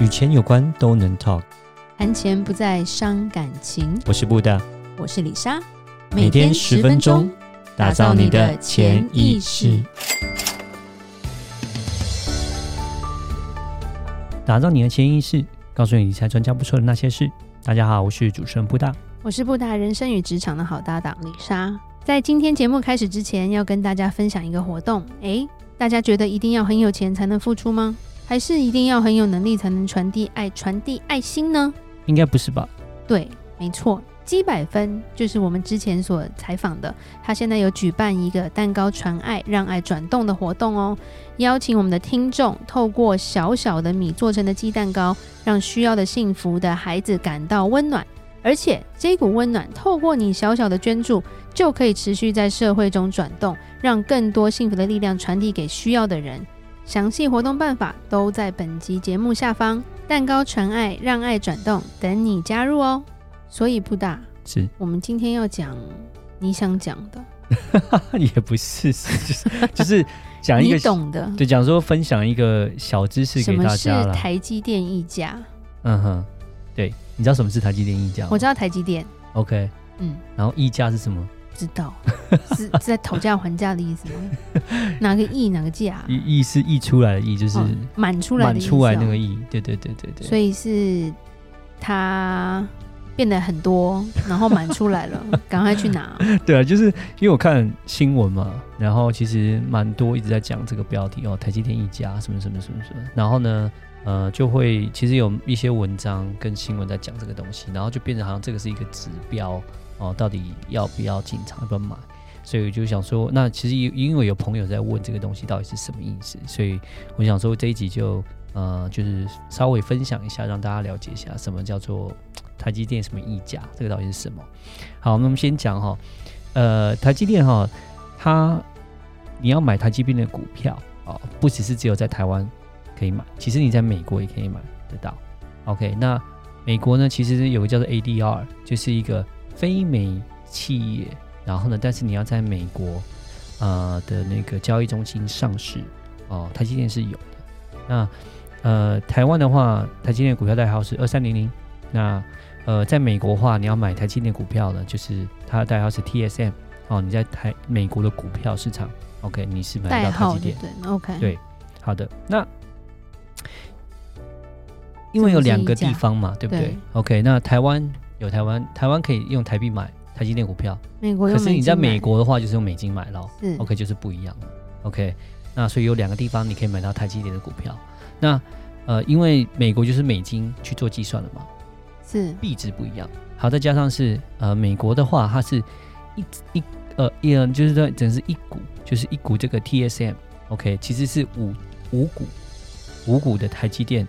与钱有关都能 talk，谈钱不再伤感情。我是布大，我是李莎，每天十分钟，打造你的潜意识，打造你的潜意识，告诉你理财专家不说的那些事。大家好，我是主持人布大，我是布大人生与职场的好搭档李莎。在今天节目开始之前，要跟大家分享一个活动。诶，大家觉得一定要很有钱才能付出吗？还是一定要很有能力才能传递爱、传递爱心呢？应该不是吧？对，没错，鸡百分就是我们之前所采访的，他现在有举办一个蛋糕传爱、让爱转动的活动哦，邀请我们的听众透过小小的米做成的鸡蛋糕，让需要的幸福的孩子感到温暖，而且这股温暖透过你小小的捐助，就可以持续在社会中转动，让更多幸福的力量传递给需要的人。详细活动办法都在本集节目下方。蛋糕传爱，让爱转动，等你加入哦。所以不大是我们今天要讲你想讲的，也不是，是就是讲一个你懂的，对，讲说分享一个小知识给大家。什么是台积电溢价？嗯哼，对，你知道什么是台积电溢价？我知道台积电。OK，嗯，然后溢价是什么？知道 是是在讨价还价的意思吗？哪个亿哪个价？亿亿是溢出来的溢，就是满、哦、出来的满出来那个亿。对对对对对。所以是它变得很多，然后满出来了，赶快去拿。对啊，就是因为我看新闻嘛，然后其实蛮多一直在讲这个标题哦，台积电一家什么什么什么什么，然后呢，呃，就会其实有一些文章跟新闻在讲这个东西，然后就变成好像这个是一个指标。哦，到底要不要进场，要不要买？所以我就想说，那其实因为有朋友在问这个东西到底是什么意思，所以我想说这一集就呃，就是稍微分享一下，让大家了解一下什么叫做台积电什么溢价，这个到底是什么？好，那我们先讲哈，呃，台积电哈，它你要买台积电的股票啊，不只是只有在台湾可以买，其实你在美国也可以买得到。OK，那美国呢，其实有个叫做 ADR，就是一个。非美企业，然后呢，但是你要在美国，呃的那个交易中心上市哦，台积电是有的。那呃，台湾的话，台积电股票代号是二三零零。那呃，在美国的话，你要买台积电股票呢，就是它的代号是 TSM 哦。你在台美国的股票市场，OK，你是买到台积电，对，OK，对，好的。那因为有两个地方嘛，对不对，对？OK，那台湾。有台湾，台湾可以用台币买台积电股票，美国，可是你在美国的话就是用美金买咯，是，OK，就是不一样了，OK。那所以有两个地方你可以买到台积电的股票。那呃，因为美国就是美金去做计算了嘛，是币值不一样。好，再加上是呃，美国的话，它是一一呃一，就是说整是一股，就是一股这个 TSM，OK，其实是五五股五股的台积电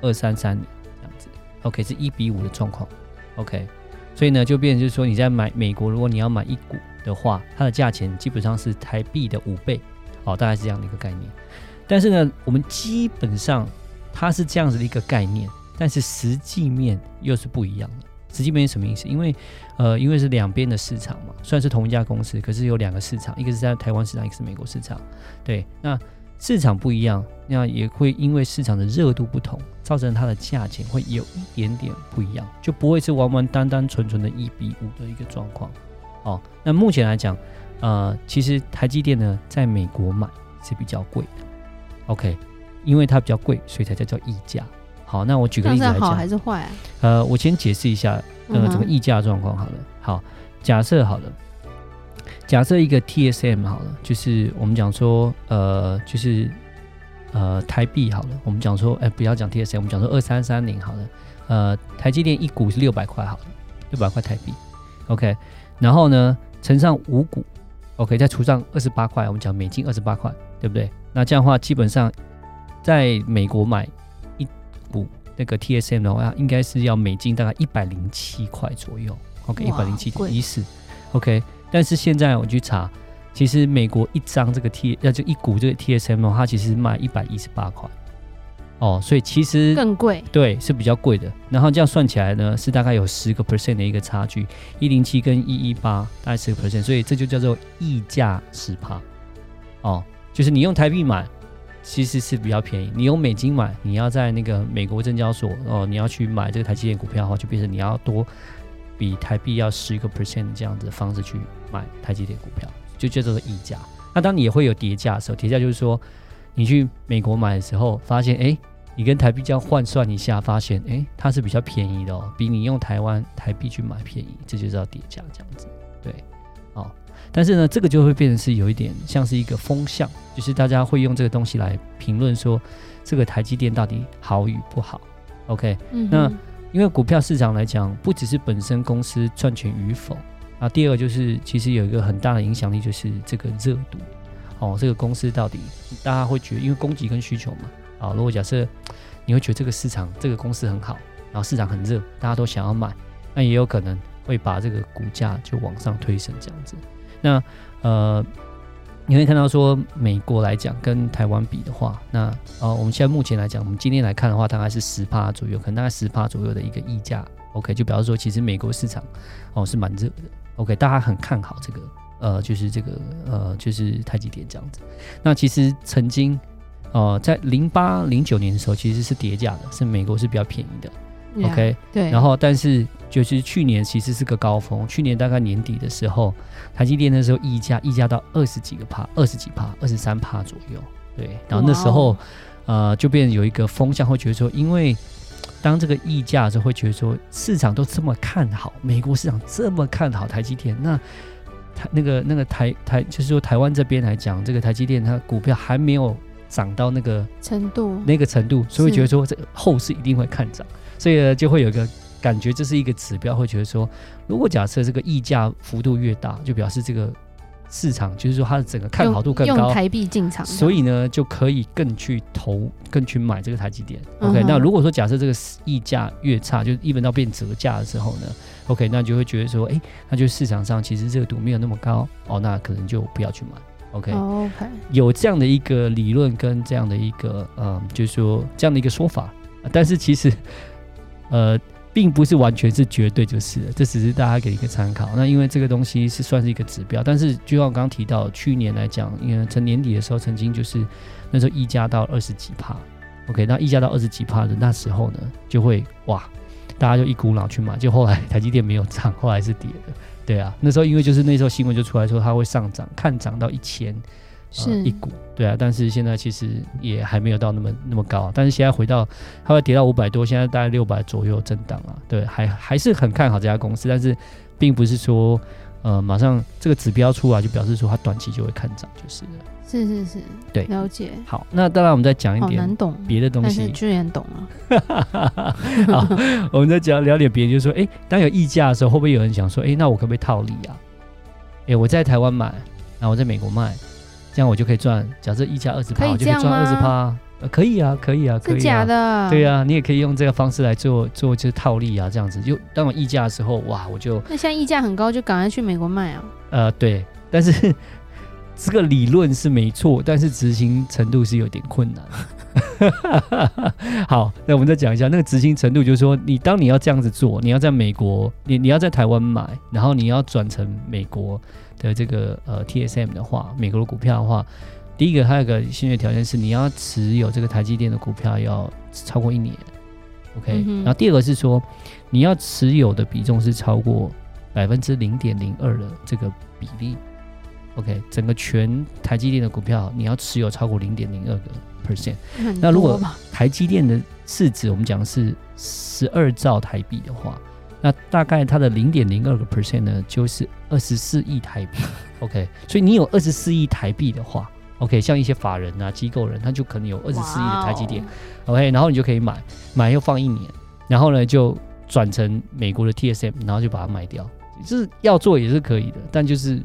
二三三这样子，OK，是一比五的状况。OK，所以呢，就变成就是说，你在买美国，如果你要买一股的话，它的价钱基本上是台币的五倍，好，大概是这样的一个概念。但是呢，我们基本上它是这样子的一个概念，但是实际面又是不一样的。实际面是什么意思？因为呃，因为是两边的市场嘛，虽然是同一家公司，可是有两个市场，一个是在台湾市场，一个是美国市场。对，那。市场不一样，那也会因为市场的热度不同，造成它的价钱会有一点点不一样，就不会是完完单单纯纯的一比五的一个状况。哦，那目前来讲，呃，其实台积电呢，在美国买是比较贵的。OK，因为它比较贵，所以才叫叫溢价。好，那我举个例子来讲，好还是坏啊？呃，我先解释一下，呃，这个溢价状况好了。好，假设好了。假设一个 TSM 好了，就是我们讲说，呃，就是呃台币好了，我们讲说，哎，不要讲 TSM，我们讲说二三三零好了，呃，台积电一股是六百块好了，六百块台币，OK，然后呢乘上五股，OK，再除上二十八块，我们讲美金二十八块，对不对？那这样的话，基本上在美国买一股那个 TSM 的话，应该是要美金大概一百零七块左右，OK，一百零七点一四，OK。但是现在我去查，其实美国一张这个 T，那就一股这个 TSM 的话，它其实卖一百一十八块，哦，所以其实更贵，对，是比较贵的。然后这样算起来呢，是大概有十个 percent 的一个差距，一零七跟一一八大概十个 percent，所以这就叫做溢价十趴，哦，就是你用台币买，其实是比较便宜。你用美金买，你要在那个美国证交所哦，你要去买这个台积电股票的话，就变成你要多比台币要十个 percent 这样子的方式去买台积电股票，就叫做溢价。那当你也会有叠价的时候，叠价就是说你去美国买的时候，发现哎，你跟台币这样换算一下，发现哎，它是比较便宜的哦，比你用台湾台币去买便宜，这就叫叠价这样子。对，哦。但是呢，这个就会变成是有一点像是一个风向，就是大家会用这个东西来评论说，这个台积电到底好与不好。OK，嗯，那因为股票市场来讲，不只是本身公司赚钱与否啊，第二个就是其实有一个很大的影响力，就是这个热度。哦，这个公司到底大家会觉得，因为供给跟需求嘛。啊，如果假设你会觉得这个市场这个公司很好，然后市场很热，大家都想要买，那也有可能会把这个股价就往上推升这样子。那呃，你会看到说，美国来讲跟台湾比的话，那呃，我们现在目前来讲，我们今天来看的话，大概是十趴左右，可能大概十趴左右的一个溢价。OK，就表示说，其实美国市场哦是蛮热的。OK，大家很看好这个呃，就是这个呃，就是太极点这样子。那其实曾经呃，在零八零九年的时候，其实是跌价的，是美国是比较便宜的。OK，对。然后，但是就是去年其实是个高峰，去年大概年底的时候，台积电那时候溢价溢价到二十几个帕，二十几帕，二十三帕左右。对，然后那时候.呃，就变成有一个风向，会觉得说，因为当这个溢价的时候，会觉得说，市场都这么看好，美国市场这么看好台积电，那台那个那个台台，就是说台湾这边来讲，这个台积电它股票还没有涨到那个程度，那个程度，所以觉得说，这后市一定会看涨。所以呢，就会有一个感觉，这是一个指标，会觉得说，如果假设这个溢价幅度越大，就表示这个市场就是说它的整个看好度更高，用台币进场，所以呢，就可以更去投、更去买这个台积电。OK，那如果说假设这个溢价越差，就一本到变折价的时候呢，OK，那就会觉得说，哎，那就市场上其实热度没有那么高哦，那可能就不要去买。OK，OK，有这样的一个理论跟这样的一个嗯，就是说这样的一个说法，但是其实。呃，并不是完全是绝对就是了，这只是大家给一个参考。那因为这个东西是算是一个指标，但是就像我刚刚提到，去年来讲，因为从年底的时候曾经就是那时候溢价到二十几帕，OK，那溢价到二十几帕的那时候呢，就会哇，大家就一股脑去买，就后来台积电没有涨，后来是跌的，对啊，那时候因为就是那时候新闻就出来说它会上涨，看涨到一千。是、呃、一股，对啊，但是现在其实也还没有到那么那么高，但是现在回到它会跌到五百多，现在大概六百左右震荡啊，对，还还是很看好这家公司，但是并不是说呃马上这个指标出来就表示说它短期就会看涨，就是了是是是，对，了解。好，那当然我们再讲一点难懂别的东西，居然懂了。好，我们再讲聊点别的，就是说，哎，当有溢价的时候，会不会有人想说，哎，那我可不可以套利啊？哎，我在台湾买，然后我在美国卖。这样我就可以赚，假设溢价二十趴，我就可以赚二十趴，可以啊，可以啊，可以假的？对啊，你也可以用这个方式来做做就是套利啊，这样子就当我溢价的时候，哇，我就那现在溢价很高，就赶快去美国卖啊。呃，对，但是这个理论是没错，但是执行程度是有点困难。好，那我们再讲一下那个执行程度，就是说你当你要这样子做，你要在美国，你你要在台湾买，然后你要转成美国。的这个呃 TSM 的话，美国的股票的话，第一个还有一个先决条件是你要持有这个台积电的股票要超过一年，OK，嗯。然后第二个是说你要持有的比重是超过百分之零点零二的这个比例，OK，整个全台积电的股票你要持有超过零点零二个 percent。那如果台积电的市值我们讲的是十二兆台币的话。那大概它的零点零二个 percent 呢，就是二十四亿台币。OK，所以你有二十四亿台币的话，OK，像一些法人啊、机构人，他就可能有二十四亿的台积电。OK，然后你就可以买，买又放一年，然后呢就转成美国的 TSM，然后就把它卖掉。就是要做也是可以的，但就是。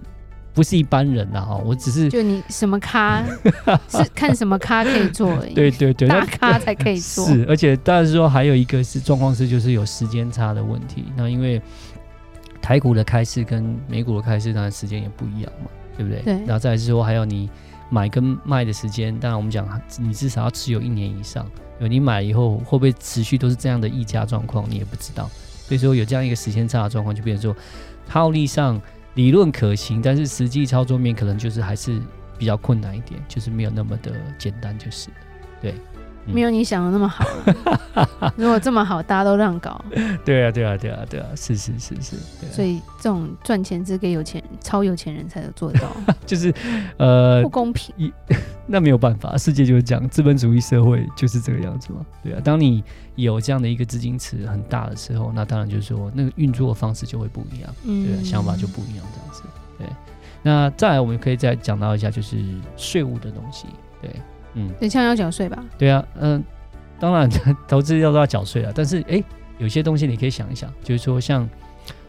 不是一般人呐哈，我只是就你什么咖 是看什么咖可以做而已，对对对，大咖才可以做。是，而且当然是说还有一个是状况是就是有时间差的问题。那因为台股的开市跟美股的开市当然时间也不一样嘛，对不对？对。然后再来是说还有你买跟卖的时间，当然我们讲你至少要持有一年以上，因为你买以后会不会持续都是这样的溢价状况，你也不知道。所以说有这样一个时间差的状况，就变成说套利上。理论可行，但是实际操作面可能就是还是比较困难一点，就是没有那么的简单，就是对。嗯、没有你想的那么好。如果这么好，大家都乱搞。对啊，对啊，对啊，对啊，是是是是。对啊、所以这种赚钱只给有钱、超有钱人才能做得到。就是呃，不公平。那没有办法，世界就是这样，资本主义社会就是这个样子嘛。对啊，当你有这样的一个资金池很大的时候，那当然就是说那个运作的方式就会不一样，嗯、对啊，想法就不一样，这样子。对，那再来我们可以再讲到一下，就是税务的东西。对。嗯，等一下要缴税吧？对啊，嗯、呃，当然 投资要都要缴税啊。但是哎、欸，有些东西你可以想一想，就是说像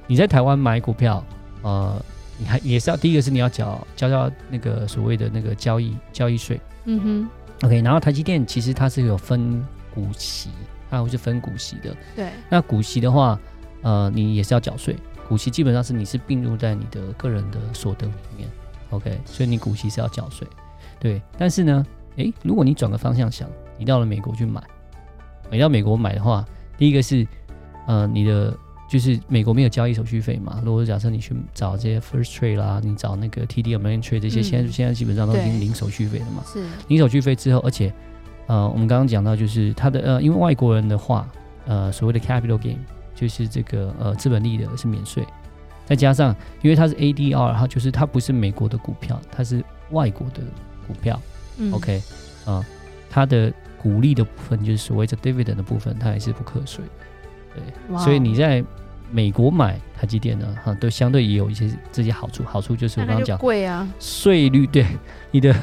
你在台湾买股票，呃，你还也是要第一个是你要缴交交那个所谓的那个交易交易税。嗯哼。OK，然后台积电其实它是有分股息，它会是分股息的。对。那股息的话，呃，你也是要缴税。股息基本上是你是并入在你的个人的所得里面。OK，所以你股息是要缴税。对，但是呢。诶，如果你转个方向想，你到了美国去买，你到美国买的话，第一个是，呃，你的就是美国没有交易手续费嘛。如果假设你去找这些 First Trade 啦，你找那个 TD Ameritrade 这些，现在、嗯、现在基本上都已经零手续费了嘛。是。零手续费之后，而且，呃，我们刚刚讲到就是它的呃，因为外国人的话，呃，所谓的 Capital Gain 就是这个呃资本利得是免税，再加上因为它是 ADR，它就是它不是美国的股票，它是外国的股票。嗯、OK，啊，它的股利的部分就是所谓的 dividend 的部分，它也是不课税。对，所以你在美国买台积电呢，哈，都相对也有一些这些好处。好处就是我刚刚讲，贵啊，税率对你的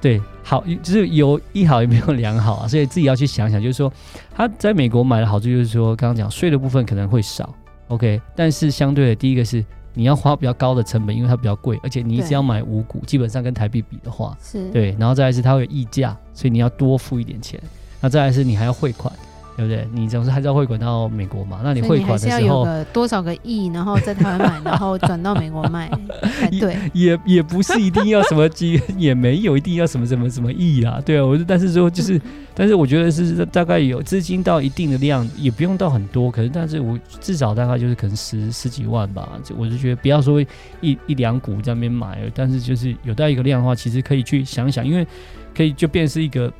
对好，就是有一好也没有两好啊，所以自己要去想想，就是说他在美国买的好处就是说，刚刚讲税的部分可能会少，OK，但是相对的第一个是。你要花比较高的成本，因为它比较贵，而且你一直要买五股，基本上跟台币比的话，是对，然后再来是它会有溢价，所以你要多付一点钱。那再来是你还要汇款，对不对？你总是还是要汇款到美国嘛？那你汇款的时候，多少个亿，然后在台湾买，然后转到美国卖，对，也也，不是一定要什么几，也没有一定要什么什么什么亿啊，对啊，我但是说就是。但是我觉得是大概有资金到一定的量，也不用到很多，可是但是我至少大概就是可能十十几万吧。我就觉得不要说一一两股在那边买，但是就是有到一个量的话，其实可以去想想，因为可以就变成是一个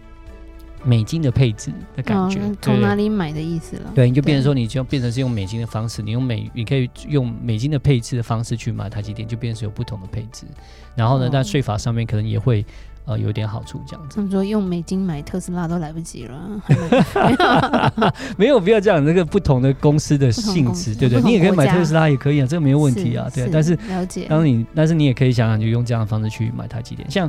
美金的配置的感觉。从、哦、哪里买的意思了？对，你就变成说你就变成是用美金的方式，你用美你可以用美金的配置的方式去买台积电，就变成是有不同的配置。然后呢，在税、哦、法上面可能也会。呃，有点好处这样子。他们说用美金买特斯拉都来不及了。没有，必要这样。那个不同的公司的性质，对不对，你也可以买特斯拉，也可以啊，这个没有问题啊。对，但是了解。当你，但是你也可以想想，就用这样的方式去买台积电。像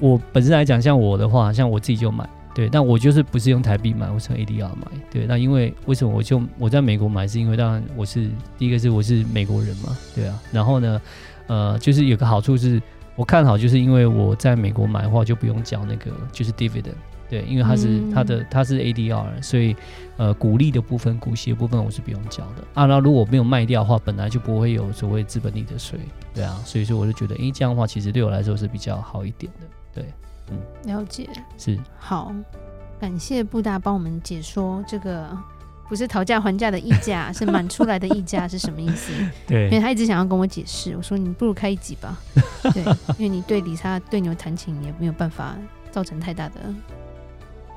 我本身来讲，像我的话，像我自己就买，对，但我就是不是用台币买，我是用 ADR 买。对，那因为为什么我就我在美国买，是因为当然我是第一个是我是美国人嘛，对啊。然后呢，呃，就是有个好处是。我看好，就是因为我在美国买的话，就不用缴那个就是 dividend，对，因为它是它的它是 ADR，所以呃股利的部分、股息的部分我是不用缴的啊。那如果没有卖掉的话，本来就不会有所谓资本利得税，对啊，所以说我就觉得，诶，这样的话其实对我来说是比较好一点的，对，嗯，了解，是好，感谢布大帮我们解说这个。不是讨价还价的溢价，是满出来的溢价是什么意思？对，因为他一直想要跟我解释，我说你不如开一集吧。对，因为你对理莎对牛弹琴也没有办法造成太大的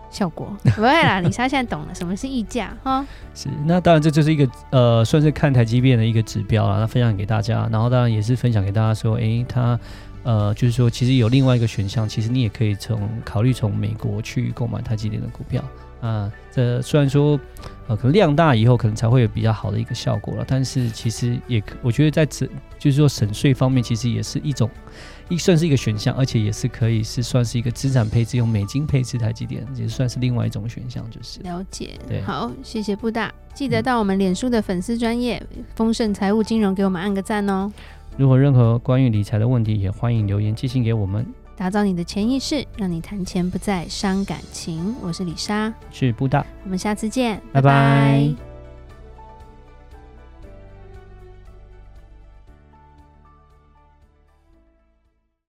效果。不会啦，理莎现在懂了什么是溢价哈。是，那当然这就是一个呃，算是看台积电的一个指标了，那分享给大家。然后当然也是分享给大家说，诶，他呃，就是说其实有另外一个选项，其实你也可以从考虑从美国去购买台积电的股票。啊，这虽然说，呃，可能量大以后可能才会有比较好的一个效果了，但是其实也，我觉得在这就是说省税方面，其实也是一种，一算是一个选项，而且也是可以是算是一个资产配置，用美金配置台积电，也算是另外一种选项，就是了解。对，好，谢谢布大，记得到我们脸书的粉丝专业丰盛财务金融给我们按个赞哦。如果任何关于理财的问题，也欢迎留言寄信给我们。打造你的潜意识，让你谈钱不再伤感情。我是李莎，是布大，我们下次见，拜拜。拜拜。